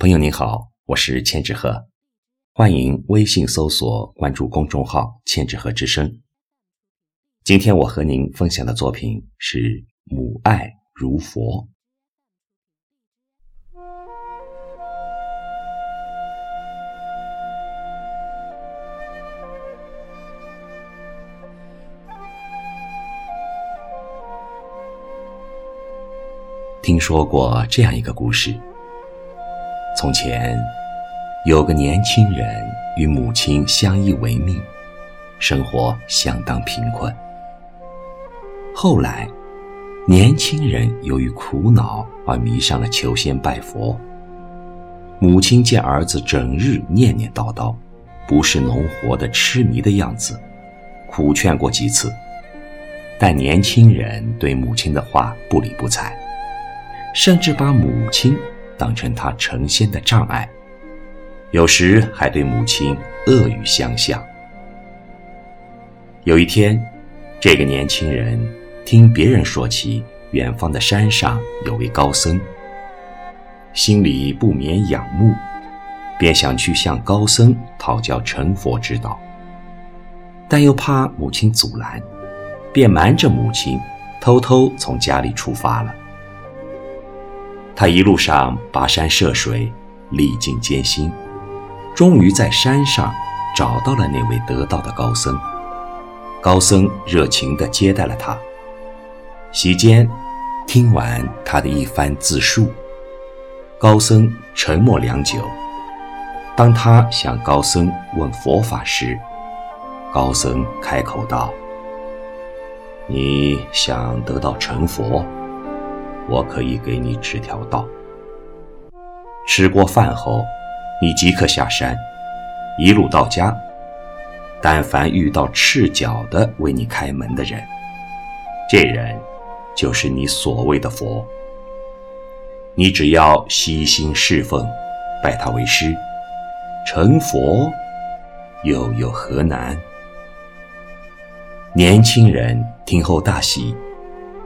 朋友您好，我是千纸鹤，欢迎微信搜索关注公众号“千纸鹤之声”。今天我和您分享的作品是《母爱如佛》。听说过这样一个故事：从前有个年轻人与母亲相依为命，生活相当贫困。后来，年轻人由于苦恼而迷上了求仙拜佛。母亲见儿子整日念念叨叨，不是农活的痴迷的样子，苦劝过几次，但年轻人对母亲的话不理不睬。甚至把母亲当成他成仙的障碍，有时还对母亲恶语相向。有一天，这个年轻人听别人说起远方的山上有位高僧，心里不免仰慕，便想去向高僧讨教成佛之道，但又怕母亲阻拦，便瞒着母亲，偷偷从家里出发了。他一路上跋山涉水，历尽艰辛，终于在山上找到了那位得道的高僧。高僧热情地接待了他。席间，听完他的一番自述，高僧沉默良久。当他向高僧问佛法时，高僧开口道：“你想得到成佛？”我可以给你指条道。吃过饭后，你即刻下山，一路到家。但凡遇到赤脚的为你开门的人，这人就是你所谓的佛。你只要悉心侍奉，拜他为师，成佛又有何难？年轻人听后大喜，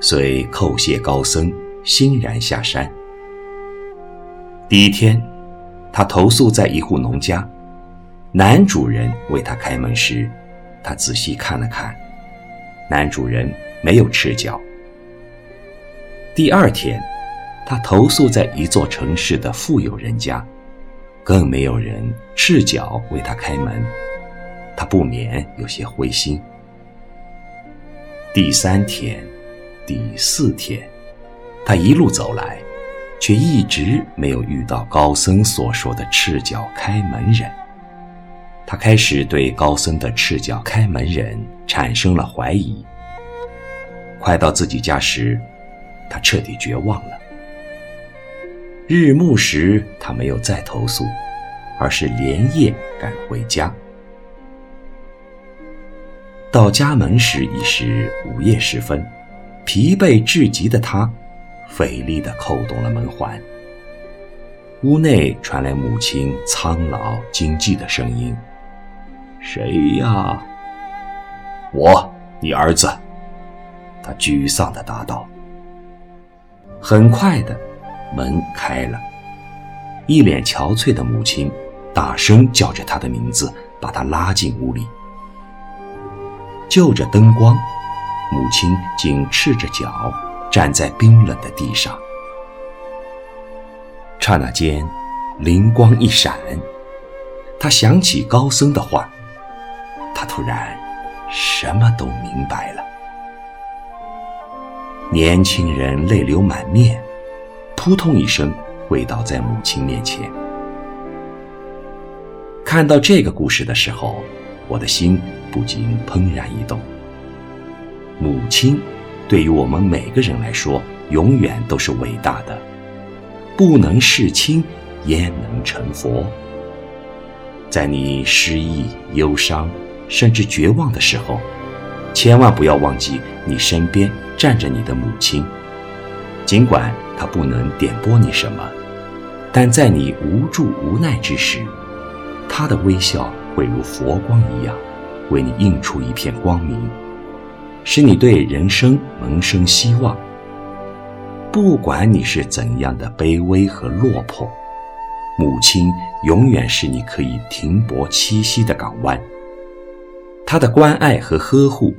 遂叩谢高僧。欣然下山。第一天，他投宿在一户农家，男主人为他开门时，他仔细看了看，男主人没有赤脚。第二天，他投宿在一座城市的富有人家，更没有人赤脚为他开门，他不免有些灰心。第三天，第四天。他一路走来，却一直没有遇到高僧所说的赤脚开门人。他开始对高僧的赤脚开门人产生了怀疑。快到自己家时，他彻底绝望了。日暮时，他没有再投宿，而是连夜赶回家。到家门时已是午夜时分，疲惫至极的他。费力地扣动了门环，屋内传来母亲苍老惊悸的声音：“谁呀？”“我，你儿子。”他沮丧地答道。很快的，门开了，一脸憔悴的母亲大声叫着他的名字，把他拉进屋里。就着灯光，母亲竟赤着脚。站在冰冷的地上，刹那间，灵光一闪，他想起高僧的话，他突然什么都明白了。年轻人泪流满面，扑通一声跪倒在母亲面前。看到这个故事的时候，我的心不禁怦然一动。母亲。对于我们每个人来说，永远都是伟大的。不能事亲，焉能成佛？在你失意、忧伤，甚至绝望的时候，千万不要忘记你身边站着你的母亲。尽管她不能点拨你什么，但在你无助无奈之时，她的微笑会如佛光一样，为你映出一片光明。使你对人生萌生希望。不管你是怎样的卑微和落魄，母亲永远是你可以停泊栖息的港湾。她的关爱和呵护，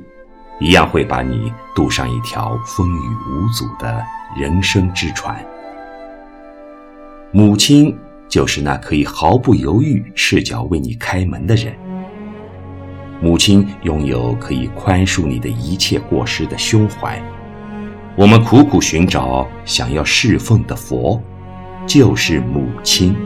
一样会把你渡上一条风雨无阻的人生之船。母亲就是那可以毫不犹豫赤脚为你开门的人。母亲拥有可以宽恕你的一切过失的胸怀。我们苦苦寻找、想要侍奉的佛，就是母亲。